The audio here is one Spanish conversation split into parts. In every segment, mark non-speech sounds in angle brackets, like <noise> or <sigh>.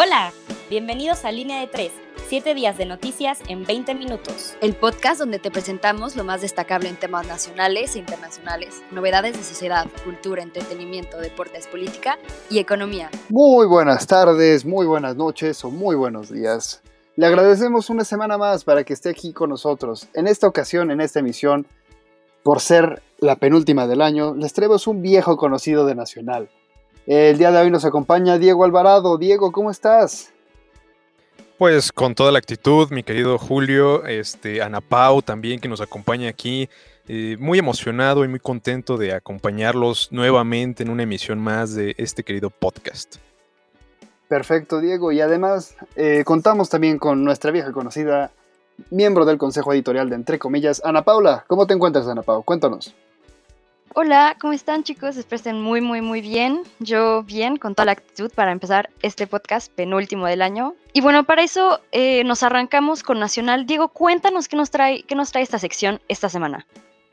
Hola, bienvenidos a Línea de 3, 7 días de noticias en 20 minutos. El podcast donde te presentamos lo más destacable en temas nacionales e internacionales, novedades de sociedad, cultura, entretenimiento, deportes, política y economía. Muy buenas tardes, muy buenas noches o muy buenos días. Le agradecemos una semana más para que esté aquí con nosotros. En esta ocasión, en esta emisión, por ser la penúltima del año, les traemos un viejo conocido de Nacional. El día de hoy nos acompaña Diego Alvarado. Diego, ¿cómo estás? Pues con toda la actitud, mi querido Julio, este, Ana Pau también que nos acompaña aquí, eh, muy emocionado y muy contento de acompañarlos nuevamente en una emisión más de este querido podcast. Perfecto, Diego. Y además eh, contamos también con nuestra vieja conocida, miembro del Consejo Editorial de Entre Comillas, Ana Paula. ¿Cómo te encuentras, Ana Pau? Cuéntanos. Hola, ¿cómo están chicos? Espero muy, muy, muy bien. Yo bien, con toda la actitud para empezar este podcast penúltimo del año. Y bueno, para eso eh, nos arrancamos con Nacional. Diego, cuéntanos qué nos, trae, qué nos trae esta sección esta semana.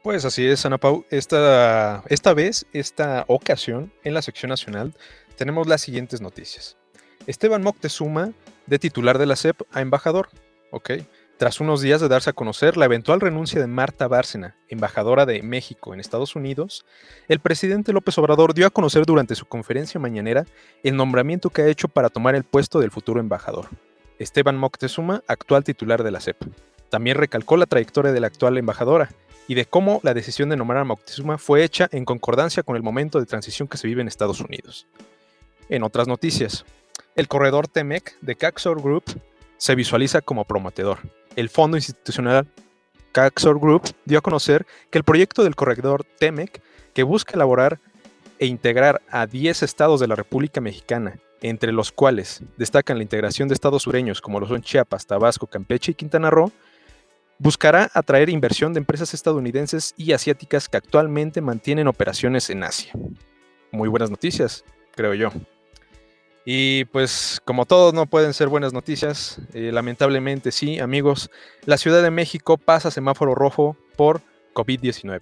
Pues así es, Ana Pau. Esta, esta vez, esta ocasión, en la sección nacional, tenemos las siguientes noticias. Esteban Moctezuma, de titular de la CEP a embajador. Ok. Tras unos días de darse a conocer la eventual renuncia de Marta Bárcena, embajadora de México en Estados Unidos, el presidente López Obrador dio a conocer durante su conferencia mañanera el nombramiento que ha hecho para tomar el puesto del futuro embajador, Esteban Moctezuma, actual titular de la CEP. También recalcó la trayectoria de la actual embajadora y de cómo la decisión de nombrar a Moctezuma fue hecha en concordancia con el momento de transición que se vive en Estados Unidos. En otras noticias, el corredor TEMEC de Caxor Group se visualiza como prometedor el fondo institucional Caxor Group dio a conocer que el proyecto del corredor TEMEC, que busca elaborar e integrar a 10 estados de la República Mexicana, entre los cuales destacan la integración de estados sureños como lo son Chiapas, Tabasco, Campeche y Quintana Roo, buscará atraer inversión de empresas estadounidenses y asiáticas que actualmente mantienen operaciones en Asia. Muy buenas noticias, creo yo. Y pues como todos no pueden ser buenas noticias, eh, lamentablemente sí, amigos, la Ciudad de México pasa semáforo rojo por COVID-19.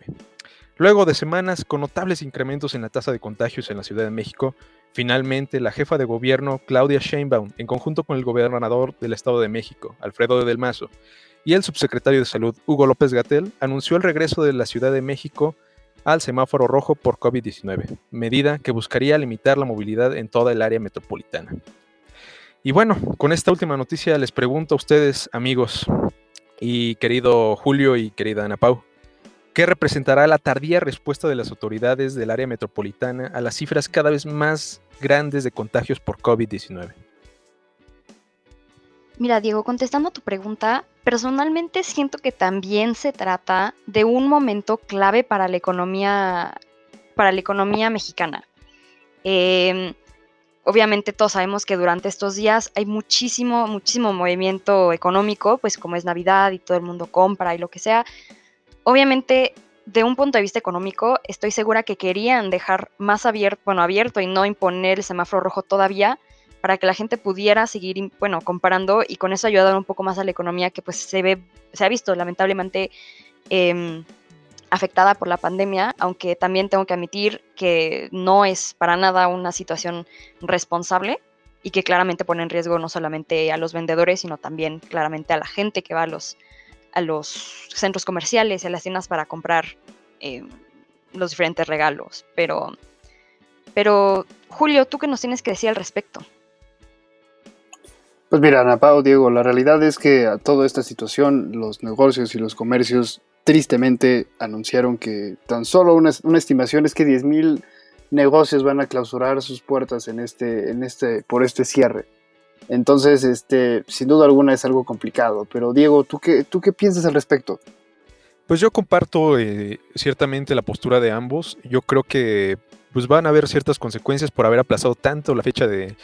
Luego de semanas con notables incrementos en la tasa de contagios en la Ciudad de México, finalmente la jefa de gobierno Claudia Sheinbaum, en conjunto con el gobernador del Estado de México, Alfredo Del Mazo, y el subsecretario de Salud, Hugo López Gatel, anunció el regreso de la Ciudad de México al semáforo rojo por COVID-19, medida que buscaría limitar la movilidad en toda el área metropolitana. Y bueno, con esta última noticia les pregunto a ustedes, amigos, y querido Julio y querida Ana Pau, ¿qué representará la tardía respuesta de las autoridades del área metropolitana a las cifras cada vez más grandes de contagios por COVID-19? Mira, Diego, contestando a tu pregunta, personalmente siento que también se trata de un momento clave para la economía, para la economía mexicana. Em, obviamente todos sabemos que durante estos días hay muchísimo, muchísimo movimiento económico, pues como es Navidad y todo el mundo compra y lo que sea. Obviamente, de un punto de vista económico, estoy segura que querían dejar más abierto, bueno, abierto y no imponer el semáforo rojo todavía, para que la gente pudiera seguir, bueno, comparando y con eso ayudar un poco más a la economía que pues se ve, se ha visto lamentablemente em, afectada por la pandemia, aunque también tengo que admitir que no es para nada una situación responsable y que claramente pone en riesgo no solamente a los vendedores, sino también claramente a la gente que va a los, a los centros comerciales y a las tiendas para comprar em, los diferentes regalos. Pero, pero, Julio, ¿tú qué nos tienes que decir al respecto? Pues mira, Ana Diego, la realidad es que a toda esta situación los negocios y los comercios tristemente anunciaron que tan solo una, estimación es que 10.000 negocios van a clausurar sus puertas en este, en este, por este cierre. Entonces, este, sin duda alguna es algo complicado. Pero Diego, ¿tú qué, tú qué piensas al respecto? Pues yo comparto eh, ciertamente la postura de ambos. Yo creo que pues van a haber ciertas consecuencias por haber aplazado tanto la fecha de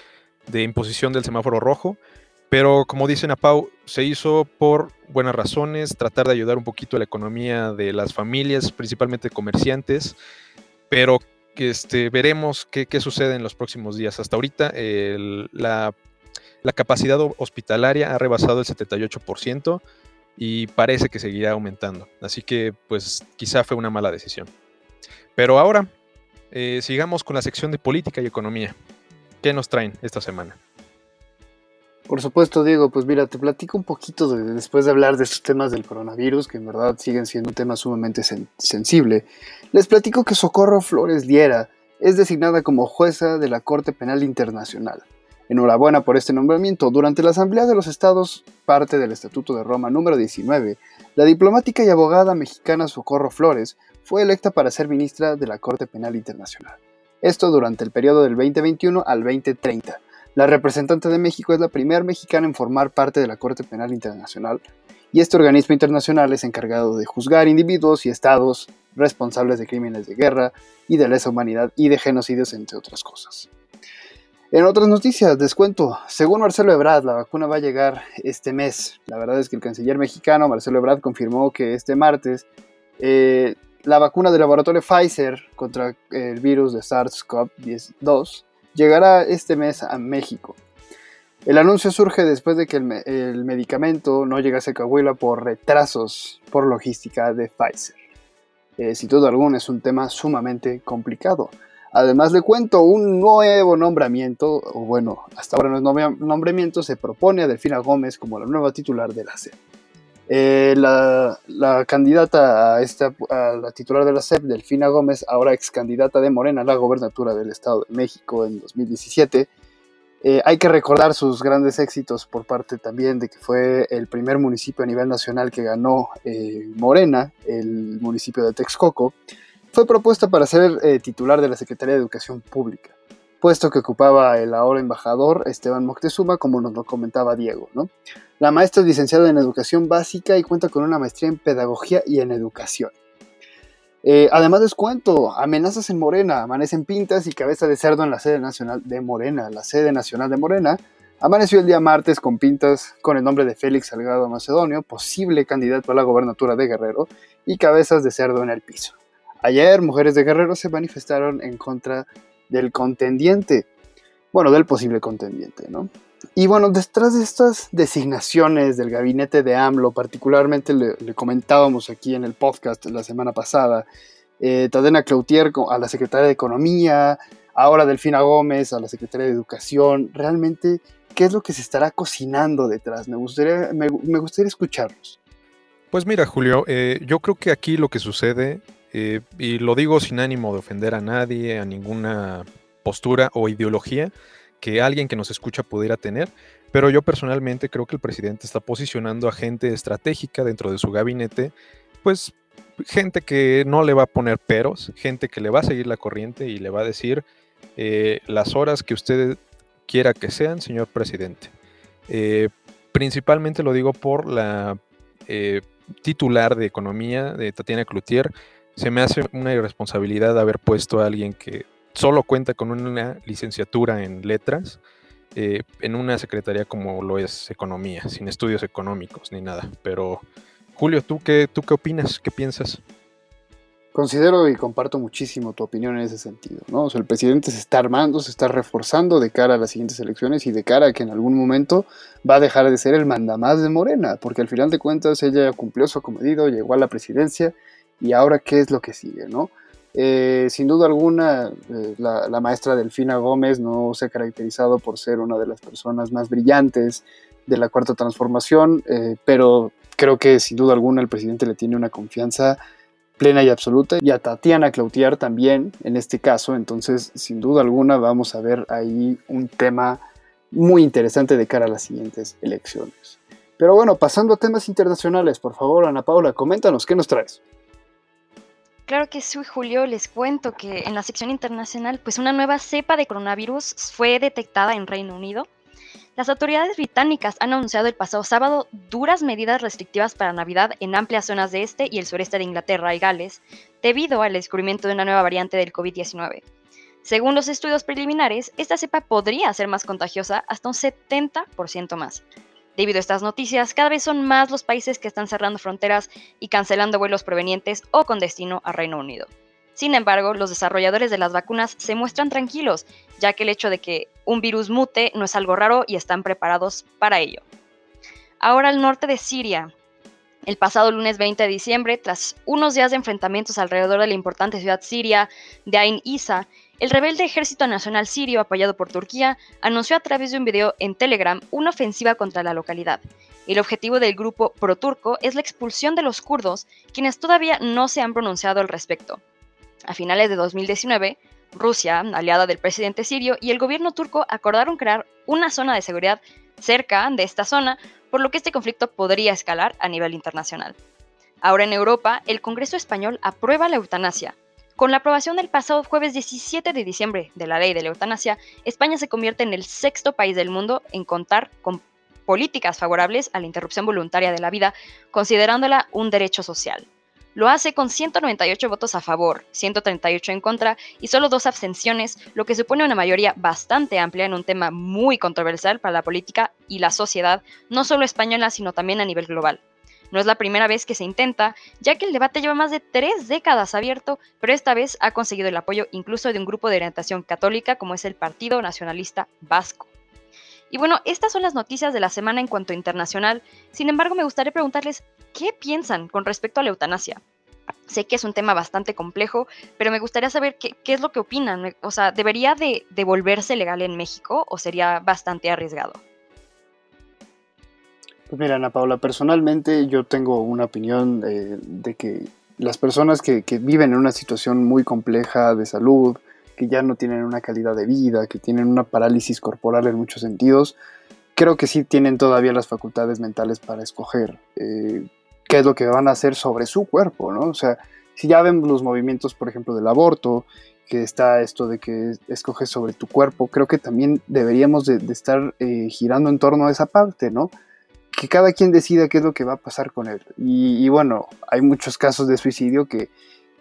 imposición del semáforo rojo. Pero como dicen a Pau, se hizo por buenas razones, tratar de ayudar un poquito a la economía de las familias, principalmente comerciantes, pero este, veremos qué, sucede en los próximos días. Hasta ahorita la, la, capacidad hospitalaria ha rebasado el 78% y parece que seguirá aumentando. Así que pues quizá fue una mala decisión. Pero ahora eh, sigamos con la sección de política y economía. ¿Qué nos traen esta semana? Por supuesto, Diego, pues mira, te platico un poquito de, después de hablar de estos temas del coronavirus, que en verdad siguen siendo un tema sumamente sensible. Les platico que Socorro Flores Liera es designada como jueza de la Corte Penal Internacional. Enhorabuena por este nombramiento. Durante la Asamblea de los Estados, parte del Estatuto de Roma número 19, la diplomática y abogada mexicana Socorro Flores fue electa para ser ministra de la Corte Penal Internacional. Esto durante el periodo del 2021 al 2030 la representante de México es la primera mexicana en formar parte de la Corte Penal Internacional y este organismo internacional es encargado de juzgar individuos y estados responsables de crímenes de guerra y de lesa humanidad y de genocidios, entre otras cosas. En otras noticias, descuento. Según Marcelo Ebrard, la vacuna va a llegar este mes. La verdad es que el canciller mexicano, Marcelo Ebrard, confirmó que este martes eh, la vacuna del laboratorio Pfizer contra el virus de SARS-CoV-2 llegará este mes a México. El anuncio surge después de que el, medicamento no llegase a Coahuila por retrasos por logística de Pfizer. Eh, sin duda alguna es un tema sumamente complicado. Además le cuento un nuevo nombramiento, o bueno, hasta ahora no es nombramiento, se propone a Delfina Gómez como la nueva titular de la. Eh, la, candidata a, esta, a la titular de la SEP, Delfina Gómez, ahora ex candidata de Morena a la gobernatura del Estado de México en 2017, eh, hay que recordar sus grandes éxitos por parte también de que fue el primer municipio a nivel nacional que ganó eh, Morena, el municipio de Texcoco. Fue propuesta para ser titular de la Secretaría de Educación Pública, puesto que ocupaba el ahora embajador Esteban Moctezuma, como nos lo comentaba Diego. ¿no? La maestra es licenciada en educación básica y cuenta con una maestría en pedagogía y en educación. Eh, además les cuento, amenazas en Morena, amanecen pintas y cabeza de cerdo en la sede nacional de Morena. La sede nacional de Morena amaneció el día martes con pintas con el nombre de Félix Salgado Macedonio, posible candidato a la gobernatura de Guerrero, y cabezas de cerdo en el piso. Ayer, mujeres de Guerrero se manifestaron en contra del contendiente, bueno, del posible contendiente, ¿no? Y bueno, detrás de estas designaciones del gabinete de AMLO, particularmente le, comentábamos aquí en el podcast la semana pasada, eh, Tadena Cloutier a la Secretaria de Economía, ahora Delfina Gómez a la Secretaria de Educación, realmente, ¿qué es lo que se estará cocinando detrás? Me gustaría, me, gustaría escucharlos. Pues mira, Julio, eh, yo creo que aquí lo que sucede, eh, y lo digo sin ánimo de ofender a nadie, a ninguna postura o ideología, que alguien que nos escucha pudiera tener, pero yo personalmente creo que el presidente está posicionando a gente estratégica dentro de su gabinete, pues gente que no le va a poner peros, gente que le va a seguir la corriente y le va a decir eh, las horas que usted quiera que sean, señor presidente. Eh, principalmente lo digo por la eh, titular de economía de Tatiana Cloutier. Se me hace una irresponsabilidad haber puesto a alguien que solo cuenta con una licenciatura en letras eh, en una secretaría como lo es economía, sin estudios económicos ni nada. Pero Julio, ¿tú qué, tú qué opinas? ¿Qué piensas? Considero y comparto muchísimo tu opinión en ese sentido, ¿no? O sea, el presidente se está armando, se está reforzando de cara a las siguientes elecciones y de cara a que en algún momento va a dejar de ser el mandamás de Morena, porque al final de cuentas ella cumplió su acomedido, llegó a la presidencia y ahora qué es lo que sigue, ¿no? Eh, sin duda alguna, eh, la, maestra Delfina Gómez no se ha caracterizado por ser una de las personas más brillantes de la cuarta transformación, eh, pero creo que sin duda alguna el presidente le tiene una confianza plena y absoluta, y a Tatiana Cloutier también en este caso, entonces sin duda alguna vamos a ver ahí un tema muy interesante de cara a las siguientes elecciones. Pero bueno, pasando a temas internacionales, por favor, Ana Paula, coméntanos, ¿qué nos traes? Claro que sí, Julio. Les cuento que en la sección internacional, pues una nueva cepa de coronavirus fue detectada en Reino Unido. Las autoridades británicas han anunciado el pasado sábado duras medidas restrictivas para Navidad en amplias zonas de este y el sureste de Inglaterra y Gales, debido al descubrimiento de una nueva variante del COVID-19. Según los estudios preliminares, esta cepa podría ser más contagiosa hasta un 70% más. Debido a estas noticias, cada vez son más los países que están cerrando fronteras y cancelando vuelos provenientes o con destino a Reino Unido. Sin embargo, los desarrolladores de las vacunas se muestran tranquilos, ya que el hecho de que un virus mute no es algo raro y están preparados para ello. Ahora al norte de Siria. El pasado lunes 20 de diciembre, tras unos días de enfrentamientos alrededor de la importante ciudad siria de Ain Isa, el rebelde Ejército Nacional Sirio, apoyado por Turquía, anunció a través de un video en Telegram una ofensiva contra la localidad. El objetivo del grupo pro-turco es la expulsión de los kurdos, quienes todavía no se han pronunciado al respecto. A finales de 2019, Rusia, aliada del presidente sirio, y el gobierno turco acordaron crear una zona de seguridad cerca de esta zona, por lo que este conflicto podría escalar a nivel internacional. Ahora en Europa, el Congreso español aprueba la eutanasia, con la aprobación del pasado jueves 17 de diciembre de la ley de la eutanasia, España se convierte en el sexto país del mundo en contar con políticas favorables a la interrupción voluntaria de la vida, considerándola un derecho social. Lo hace con 198 votos a favor, 138 en contra y solo dos abstenciones, lo que supone una mayoría bastante amplia en un tema muy controversial para la política y la sociedad, no solo española, sino también a nivel global. No es la primera vez que se intenta, ya que el debate lleva más de tres décadas abierto, pero esta vez ha conseguido el apoyo incluso de un grupo de orientación católica como es el Partido Nacionalista Vasco. Y bueno, estas son las noticias de la semana en cuanto a internacional. Sin embargo, me gustaría preguntarles qué piensan con respecto a la eutanasia. Sé que es un tema bastante complejo, pero me gustaría saber qué, es lo que opinan. O sea, ¿debería de, de volverse legal en México o sería bastante arriesgado? Pues mira, Ana Paula, personalmente yo tengo una opinión eh, de que las personas que, viven en una situación muy compleja de salud, que ya no tienen una calidad de vida, que tienen una parálisis corporal en muchos sentidos, creo que sí tienen todavía las facultades mentales para escoger eh, qué es lo que van a hacer sobre su cuerpo, ¿no? O sea, si ya vemos los movimientos, por ejemplo, del aborto, que está esto de que escoges sobre tu cuerpo, creo que también deberíamos de, estar eh, girando en torno a esa parte, ¿no? Que cada quien decida qué es lo que va a pasar con él. Y, bueno, hay muchos casos de suicidio que,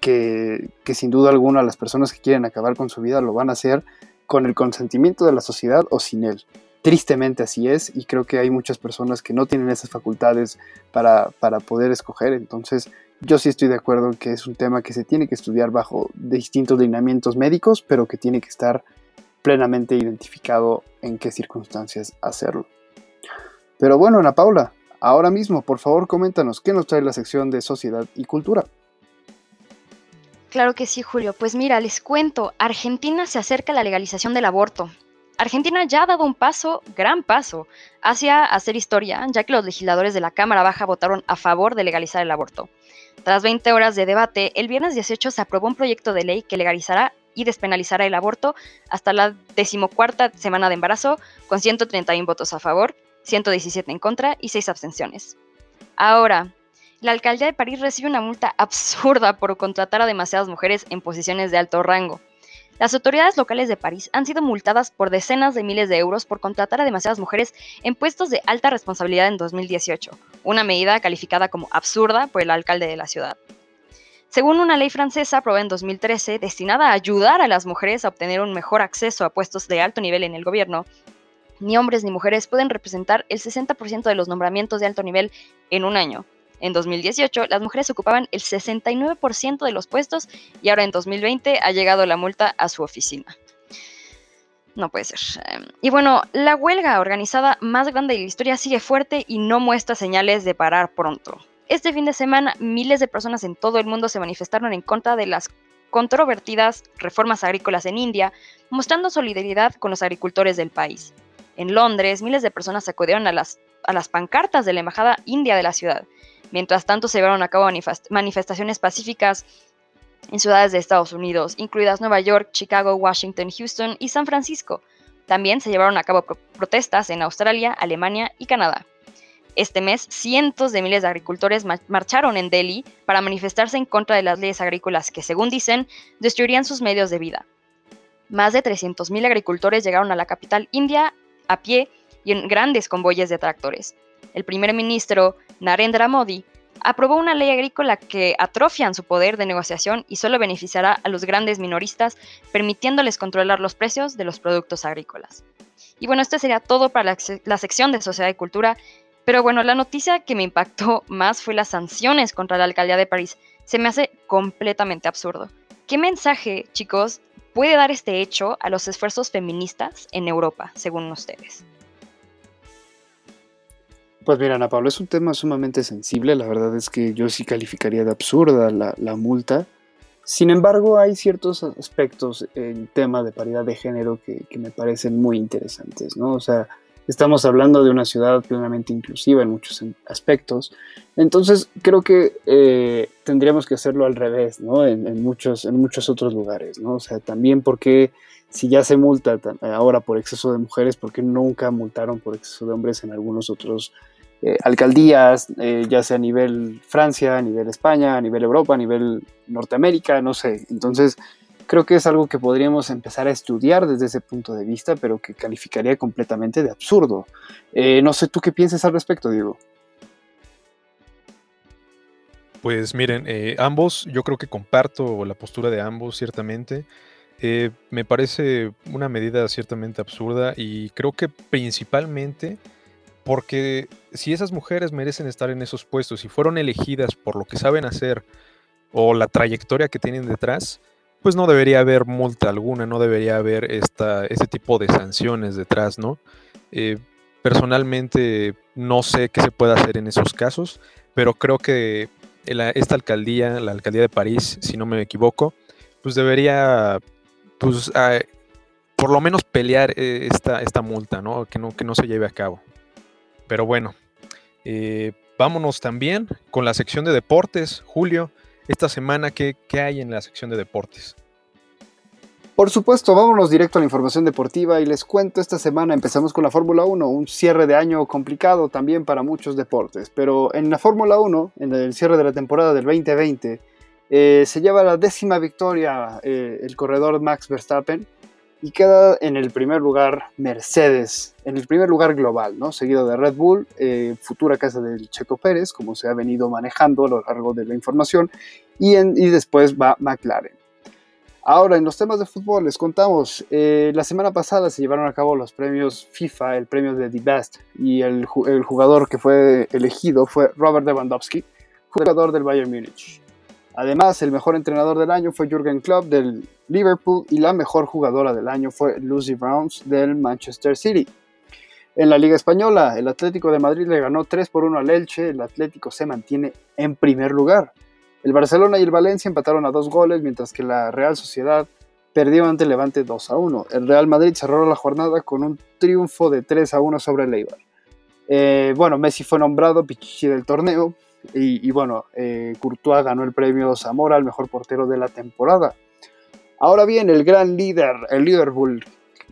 que, sin duda alguna las personas que quieren acabar con su vida lo van a hacer con el consentimiento de la sociedad o sin él. Tristemente así es y creo que hay muchas personas que no tienen esas facultades para, para poder escoger. Entonces yo sí estoy de acuerdo en que es un tema que se tiene que estudiar bajo distintos lineamientos médicos, pero que tiene que estar plenamente identificado en qué circunstancias hacerlo. Pero bueno, Ana Paula, ahora mismo, por favor, coméntanos qué nos trae la sección de sociedad y cultura. Claro que sí, Julio. Pues mira, les cuento, Argentina se acerca a la legalización del aborto. Argentina ya ha dado un paso, gran paso, hacia hacer historia, ya que los legisladores de la Cámara Baja votaron a favor de legalizar el aborto. Tras 20 horas de debate, el viernes 18 se aprobó un proyecto de ley que legalizará y despenalizará el aborto hasta la decimocuarta semana de embarazo, con 131 votos a favor 117 en contra y 6 abstenciones. Ahora, la alcaldía de París recibe una multa absurda por contratar a demasiadas mujeres en posiciones de alto rango. Las autoridades locales de París han sido multadas por decenas de miles de euros por contratar a demasiadas mujeres en puestos de alta responsabilidad en 2018, una medida calificada como absurda por el alcalde de la ciudad. Según una ley francesa aprobada en 2013 destinada a ayudar a las mujeres a obtener un mejor acceso a puestos de alto nivel en el gobierno, ni hombres ni mujeres pueden representar el 60% de los nombramientos de alto nivel en un año. En 2018, las mujeres ocupaban el 69% de los puestos y ahora en 2020 ha llegado la multa a su oficina. No puede ser. Em, y bueno, la huelga organizada más grande de la historia sigue fuerte y no muestra señales de parar pronto. Este fin de semana, miles de personas en todo el mundo se manifestaron en contra de las controvertidas reformas agrícolas en India, mostrando solidaridad con los agricultores del país. En Londres, miles de personas acudieron a las, a las pancartas de la Embajada India de la ciudad. Mientras tanto, se llevaron a cabo manifestaciones pacíficas en ciudades de Estados Unidos, incluidas Nueva York, Chicago, Washington, Houston y San Francisco. También se llevaron a cabo protestas en Australia, Alemania y Canadá. Este mes, cientos de miles de agricultores marcharon en Delhi para manifestarse en contra de las leyes agrícolas que, según dicen, destruirían sus medios de vida. Más de 300.000 agricultores llegaron a la capital india a pie y en grandes convoyes de tractores. El primer ministro Narendra Modi aprobó una ley agrícola que atrofian su poder de negociación y solo beneficiará a los grandes minoristas, permitiéndoles controlar los precios de los productos agrícolas. Y bueno, esto sería todo para la, sección de Sociedad y Cultura, pero bueno, la noticia que me impactó más fue las sanciones contra la alcaldía de París. Se me hace completamente absurdo. ¿Qué mensaje, chicos, puede dar este hecho a los esfuerzos feministas en Europa, según ustedes? Pues mira, Ana Pablo, es un tema sumamente sensible. La verdad es que yo sí calificaría de absurda la, multa. Sin embargo, hay ciertos aspectos en tema de paridad de género que, me parecen muy interesantes, ¿no? O sea, Estamos hablando de una ciudad plenamente inclusiva en muchos aspectos. Entonces, creo que eh, tendríamos que hacerlo al revés, ¿no? En, muchos, en muchos otros lugares, ¿no? O sea, también porque si ya se multa ahora por exceso de mujeres, ¿por qué nunca multaron por exceso de hombres en algunos otros eh, alcaldías, eh, ya sea a nivel Francia, a nivel España, a nivel Europa, a nivel Norteamérica, no sé? Entonces, creo que es algo que podríamos empezar a estudiar desde ese punto de vista, pero que calificaría completamente de absurdo. Eh, no sé tú qué piensas al respecto, Diego. Pues miren, eh, ambos, yo creo que comparto la postura de ambos, ciertamente. Eh, me parece una medida ciertamente absurda y creo que principalmente porque si esas mujeres merecen estar en esos puestos y fueron elegidas por lo que saben hacer o la trayectoria que tienen detrás, pues no debería haber multa alguna, no debería haber esta, ese tipo de sanciones detrás, ¿no? Eh, personalmente no sé qué se puede hacer en esos casos, pero creo que esta alcaldía, la alcaldía de París, si no me equivoco, pues debería, pues, por lo menos pelear eh, esta, esta multa, ¿no? Que, ¿no? que no se lleve a cabo. Pero bueno, eh, vámonos también con la sección de deportes, Julio esta semana, ¿qué, hay en la sección de deportes? Por supuesto, vámonos directo a la información deportiva y les cuento, esta semana empezamos con la Fórmula 1, un cierre de año complicado también para muchos deportes, pero en la Fórmula 1, en el cierre de la temporada del 2020, eh, se lleva la décima victoria eh, el corredor Max Verstappen, y queda en el primer lugar Mercedes, en el primer lugar global, ¿no? seguido de Red Bull, eh, futura casa del Checo Pérez, como se ha venido manejando a lo largo de la información, y, y después va McLaren. Ahora, en los temas de fútbol, les contamos, eh, la semana pasada se llevaron a cabo los premios FIFA, el premio de The Best, y el, el jugador que fue elegido fue Robert Lewandowski, jugador del Bayern Múnich. Además, el mejor entrenador del año fue Jürgen Klopp del Liverpool y la mejor jugadora del año fue Lucy Browns del Manchester City. En la Liga Española, el Atlético de Madrid le ganó 3 por 1 al Elche, el Atlético se mantiene en primer lugar. El Barcelona y el Valencia empataron a dos goles, mientras que la Real Sociedad perdió ante Levante 2 a 1. El Real Madrid cerró la jornada con un triunfo de 3 a 1 sobre el. Eh, bueno, Messi fue nombrado Pichichi del torneo, y, bueno, eh, Courtois ganó el premio Zamora al mejor portero de la temporada. Ahora bien, el gran líder, el Liverpool,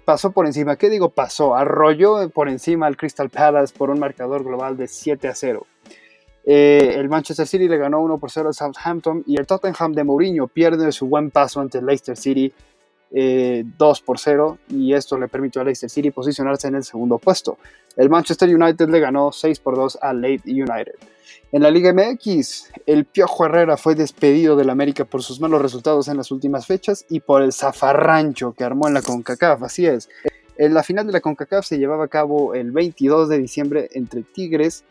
pasó por encima. ¿Qué digo pasó? Arrolló por encima al Crystal Palace por un marcador global de 7 a 0. Eh, el Manchester City le ganó 1 por 0 al Southampton y el Tottenham de Mourinho pierde su buen paso ante el Leicester City 2 eh, por 0 y esto le permitió a Leicester City posicionarse en el segundo puesto. El Manchester United le ganó 6 por 2 al Leeds United. En la Liga MX, el Piojo Herrera fue despedido del América por sus malos resultados en las últimas fechas y por el zafarrancho que armó en la CONCACAF, así es. En la final de la CONCACAF se llevaba a cabo el 22 de diciembre entre Tigres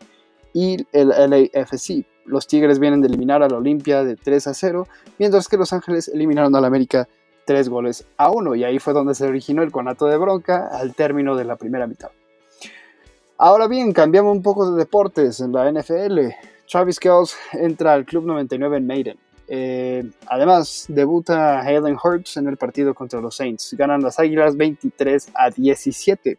y el LAFC. Los Tigres vienen de eliminar a la Olimpia de 3 a 0, mientras que Los Ángeles eliminaron al América 3 goles a 1 y ahí fue donde se originó el conato de bronca al término de la primera mitad. Ahora bien, cambiamos un poco de deportes en la NFL. Travis Kells entra al Club 99 en Maiden. Eh, además, debuta Hayden Hurts en el partido contra los Saints. Ganan las Águilas 23 a 17.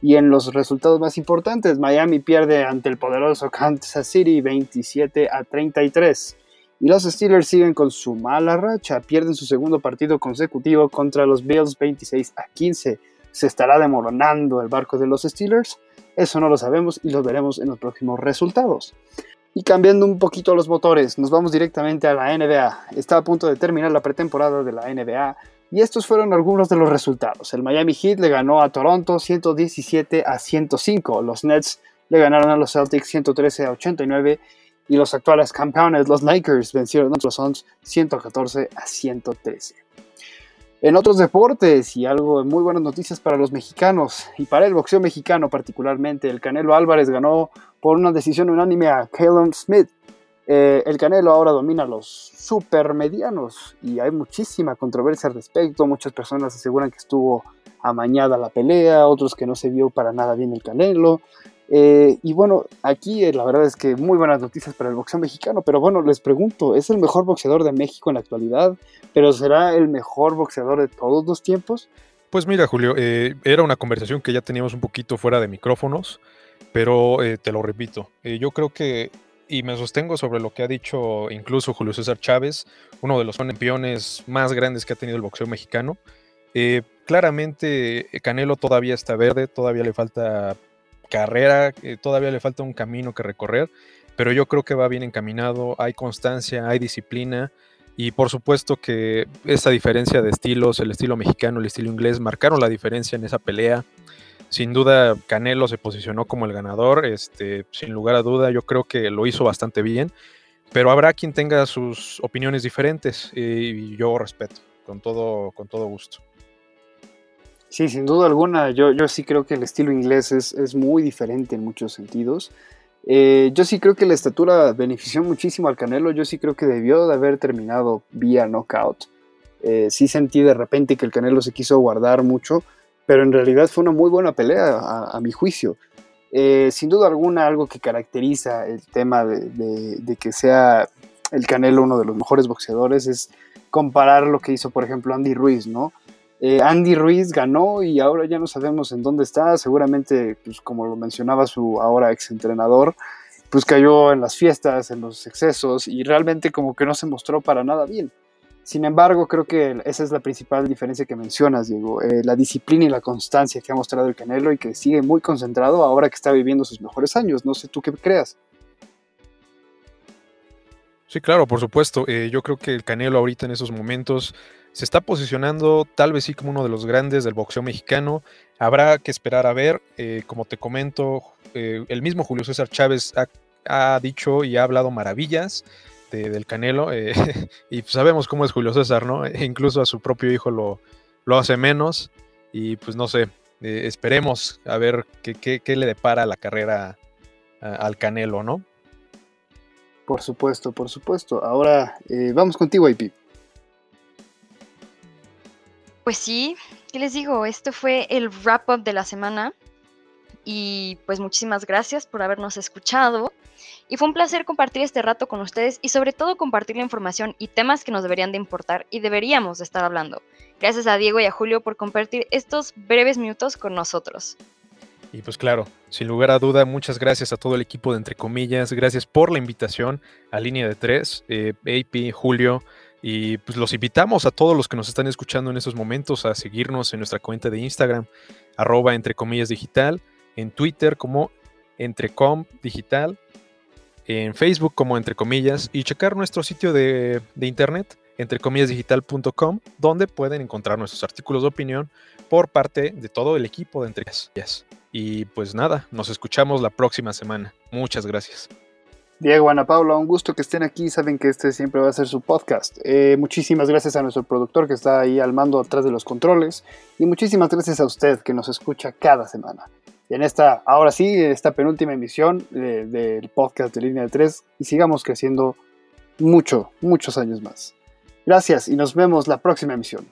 Y en los resultados más importantes, Miami pierde ante el poderoso Kansas City 27 a 33. Y los Steelers siguen con su mala racha, pierden su segundo partido consecutivo contra los Bills 26 a 15. ¿Se estará demoronando el barco de los Steelers? Eso no lo sabemos y lo veremos en los próximos resultados. Y cambiando un poquito los motores, nos vamos directamente a la NBA. Está a punto de terminar la pretemporada de la NBA y estos fueron algunos de los resultados. El Miami Heat le ganó a Toronto 117 a 105. Los Nets le ganaron a los Celtics 113 a 89 y los actuales campeones, los Lakers, vencieron a los Suns 114 a 113. En otros deportes y algo muy buenas noticias para los mexicanos y para el boxeo mexicano particularmente, el Canelo Álvarez ganó por una decisión unánime a Callum Smith. Eh, el Canelo ahora domina los supermedianos y hay muchísima controversia al respecto. Muchas personas aseguran que estuvo amañada la pelea, otros que no se vio para nada bien el Canelo. Eh, y bueno, aquí eh, la verdad es que muy buenas noticias para el boxeo mexicano, pero bueno, les pregunto, ¿es el mejor boxeador de México en la actualidad? ¿Pero será el mejor boxeador de todos los tiempos? Pues mira, Julio, eh, era una conversación que ya teníamos un poquito fuera de micrófonos, pero te lo repito, yo creo que, y me sostengo sobre lo que ha dicho incluso Julio César Chávez, uno de los campeones más grandes que ha tenido el boxeo mexicano, claramente Canelo todavía está verde, todavía le falta carrera, eh, todavía le falta un camino que recorrer, pero yo creo que va bien encaminado, hay constancia, hay disciplina y por supuesto que esa diferencia de estilos, el estilo mexicano, el estilo inglés, marcaron la diferencia en esa pelea. Sin duda Canelo se posicionó como el ganador, este, sin lugar a duda yo creo que lo hizo bastante bien, pero habrá quien tenga sus opiniones diferentes y yo respeto con todo, con todo gusto. Sí, sin duda alguna, yo, yo sí creo que el estilo inglés es, muy diferente en muchos sentidos. Eh, yo sí creo que la estatura benefició muchísimo al Canelo, yo sí creo que debió de haber terminado vía knockout. Eh, sí sentí de repente que el Canelo se quiso guardar mucho, pero en realidad fue una muy buena pelea a, mi juicio. Eh, sin duda alguna, algo que caracteriza el tema de, de, que sea el Canelo uno de los mejores boxeadores es comparar lo que hizo, por ejemplo, Andy Ruiz, ¿no? Eh, Andy Ruiz ganó y ahora ya no sabemos en dónde está. Seguramente, pues, como lo mencionaba su ahora ex entrenador, pues cayó en las fiestas, en los excesos y realmente como que no se mostró para nada bien. Sin embargo, creo que esa es la principal diferencia que mencionas, Diego. Eh, la disciplina y la constancia que ha mostrado el Canelo y que sigue muy concentrado ahora que está viviendo sus mejores años. No sé tú qué creas. Sí, claro, por supuesto. Eh, yo creo que el Canelo ahorita en esos momentos se está posicionando tal vez sí como uno de los grandes del boxeo mexicano. Habrá que esperar a ver. Eh, como te comento, eh, el mismo Julio César Chávez ha, dicho y ha hablado maravillas del Canelo. Eh, <laughs> y sabemos cómo es Julio César, ¿no? E incluso a su propio hijo lo, lo hace menos. Y pues no sé, esperemos a ver qué, le depara la carrera al Canelo, ¿no? Por supuesto, por supuesto. Ahora vamos contigo, IP. Pues sí, ¿qué les digo? Esto fue el wrap-up de la semana. Y pues muchísimas gracias por habernos escuchado. Y fue un placer compartir este rato con ustedes y sobre todo compartir la información y temas que nos deberían de importar y deberíamos de estar hablando. Gracias a Diego y a Julio por compartir estos breves minutos con nosotros. Y pues claro, sin lugar a duda, muchas gracias a todo el equipo de Entre Comillas, gracias por la invitación a Línea de Tres, eh, AP, Julio, y pues los invitamos a todos los que nos están escuchando en estos momentos a seguirnos en nuestra cuenta de Instagram, arroba entre comillas digital, en Twitter como entrecom digital, en Facebook como entre comillas, y checar nuestro sitio de, de internet, entrecomillasdigital.com, donde pueden encontrar nuestros artículos de opinión por parte de todo el equipo de Entre Comillas. Y pues nada, nos escuchamos la próxima semana. Muchas gracias. Diego, Ana Paula, un gusto que estén aquí. Saben que este siempre va a ser su podcast. Eh, muchísimas gracias a nuestro productor que está ahí al mando atrás de los controles. Y muchísimas gracias a usted que nos escucha cada semana. En esta, ahora sí, esta penúltima emisión del podcast de Línea de 3 y sigamos creciendo mucho, muchos años más. Gracias y nos vemos la próxima emisión.